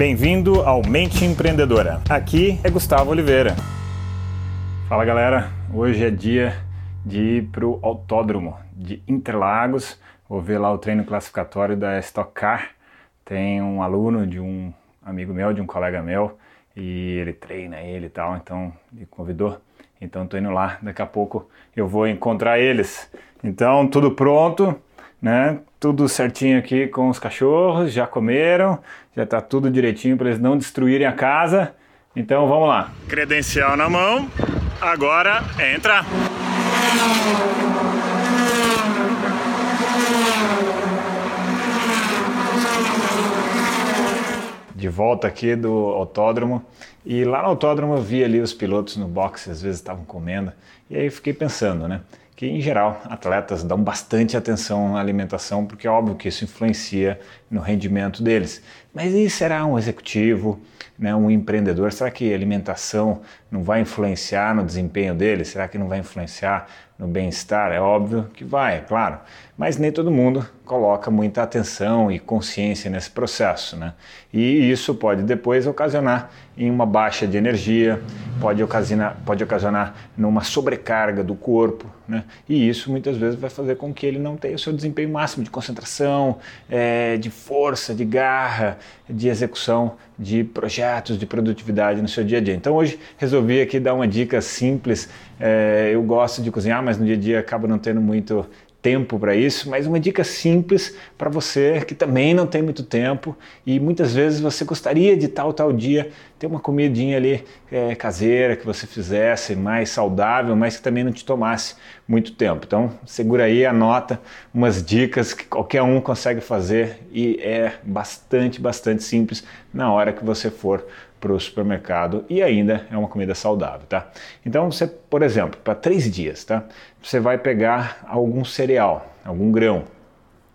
Bem-vindo ao Mente Empreendedora. Aqui é Gustavo Oliveira. Fala galera, hoje é dia de ir para o autódromo de Interlagos. Vou ver lá o treino classificatório da Stock Car. Tem um aluno de um amigo meu, de um colega meu, e ele treina ele e tal, então me convidou. Então estou indo lá, daqui a pouco eu vou encontrar eles. Então tudo pronto, né? Tudo certinho aqui com os cachorros, já comeram, já está tudo direitinho para eles não destruírem a casa. Então vamos lá. Credencial na mão. Agora entra. De volta aqui do autódromo. E lá no autódromo eu vi ali os pilotos no box, às vezes estavam comendo. E aí fiquei pensando, né? Que em geral atletas dão bastante atenção à alimentação, porque é óbvio que isso influencia no rendimento deles. Mas e será um executivo, né, um empreendedor? Será que alimentação não vai influenciar no desempenho dele? Será que não vai influenciar no bem-estar? É óbvio que vai, é claro. Mas nem todo mundo coloca muita atenção e consciência nesse processo, né? E isso pode depois ocasionar em uma baixa de energia, pode ocasionar, pode ocasionar numa sobrecarga do corpo, né? E isso muitas vezes vai fazer com que ele não tenha o seu desempenho máximo de concentração, é, de força, de garra, de execução de projetos de produtividade no seu dia a dia. Então hoje resolvi aqui dar uma dica simples. É, eu gosto de cozinhar, mas no dia a dia acabo não tendo muito tempo para isso, mas uma dica simples para você que também não tem muito tempo e muitas vezes você gostaria de tal tal dia ter uma comidinha ali é, caseira que você fizesse mais saudável, mas que também não te tomasse muito tempo. Então segura aí, anota umas dicas que qualquer um consegue fazer e é bastante, bastante simples na hora que você for para o supermercado e ainda é uma comida saudável, tá? Então você, por exemplo, para três dias, tá? Você vai pegar algum cereal, algum grão.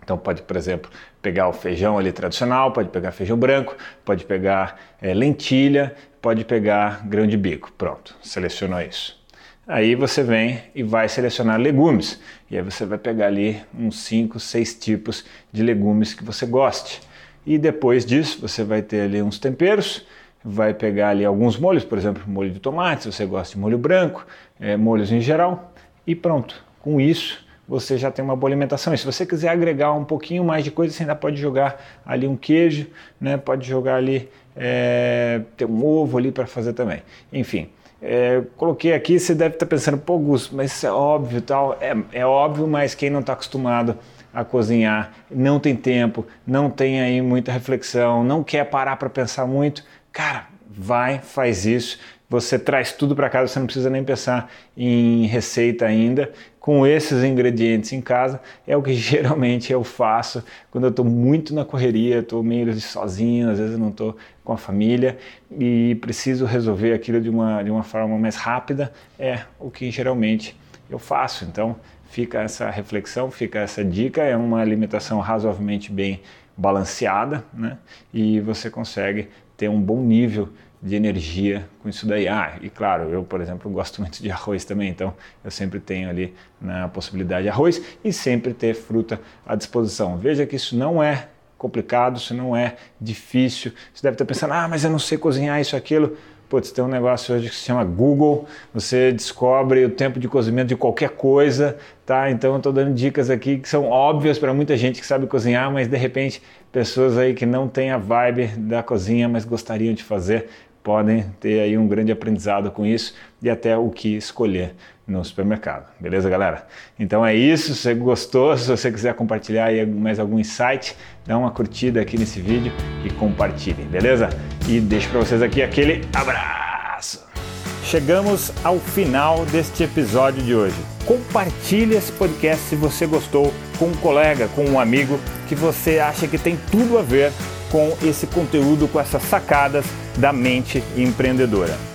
Então pode, por exemplo, pegar o feijão ali tradicional, pode pegar feijão branco, pode pegar é, lentilha, pode pegar grão de bico. Pronto, selecionou isso. Aí você vem e vai selecionar legumes. E aí você vai pegar ali uns 5, 6 tipos de legumes que você goste. E depois disso você vai ter ali uns temperos vai pegar ali alguns molhos, por exemplo, molho de tomate, se você gosta de molho branco, é, molhos em geral, e pronto. Com isso, você já tem uma boa alimentação. E se você quiser agregar um pouquinho mais de coisa, você ainda pode jogar ali um queijo, né? pode jogar ali, é, ter um ovo ali para fazer também. Enfim, é, coloquei aqui, você deve estar pensando, pô, Gus, mas isso é óbvio tal. É, é óbvio, mas quem não está acostumado a cozinhar, não tem tempo, não tem aí muita reflexão, não quer parar para pensar muito, Cara, vai, faz isso. Você traz tudo para casa, você não precisa nem pensar em receita ainda. Com esses ingredientes em casa, é o que geralmente eu faço quando eu estou muito na correria, estou meio sozinho, às vezes não estou com a família e preciso resolver aquilo de uma, de uma forma mais rápida. É o que geralmente eu faço. Então, fica essa reflexão, fica essa dica. É uma alimentação razoavelmente bem balanceada, né? E você consegue ter um bom nível de energia com isso daí. Ah, e claro, eu, por exemplo, gosto muito de arroz também, então eu sempre tenho ali na possibilidade de arroz e sempre ter fruta à disposição. Veja que isso não é complicado, isso não é difícil. Você deve estar pensando, ah, mas eu não sei cozinhar isso, aquilo. Putz, tem um negócio hoje que se chama Google, você descobre o tempo de cozimento de qualquer coisa, tá? Então estou dando dicas aqui que são óbvias para muita gente que sabe cozinhar, mas de repente pessoas aí que não têm a vibe da cozinha, mas gostariam de fazer, podem ter aí um grande aprendizado com isso e até o que escolher no supermercado. Beleza, galera? Então é isso. Se você gostou, se você quiser compartilhar aí mais algum insight, dá uma curtida aqui nesse vídeo e compartilhe, beleza? E deixo para vocês aqui aquele abraço. Chegamos ao final deste episódio de hoje. Compartilhe esse podcast se você gostou com um colega, com um amigo que você acha que tem tudo a ver com esse conteúdo, com essas sacadas da mente empreendedora.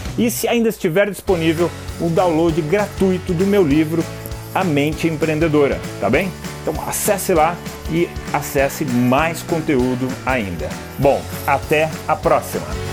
e se ainda estiver disponível o download gratuito do meu livro A Mente Empreendedora, tá bem? Então acesse lá e acesse mais conteúdo ainda. Bom, até a próxima!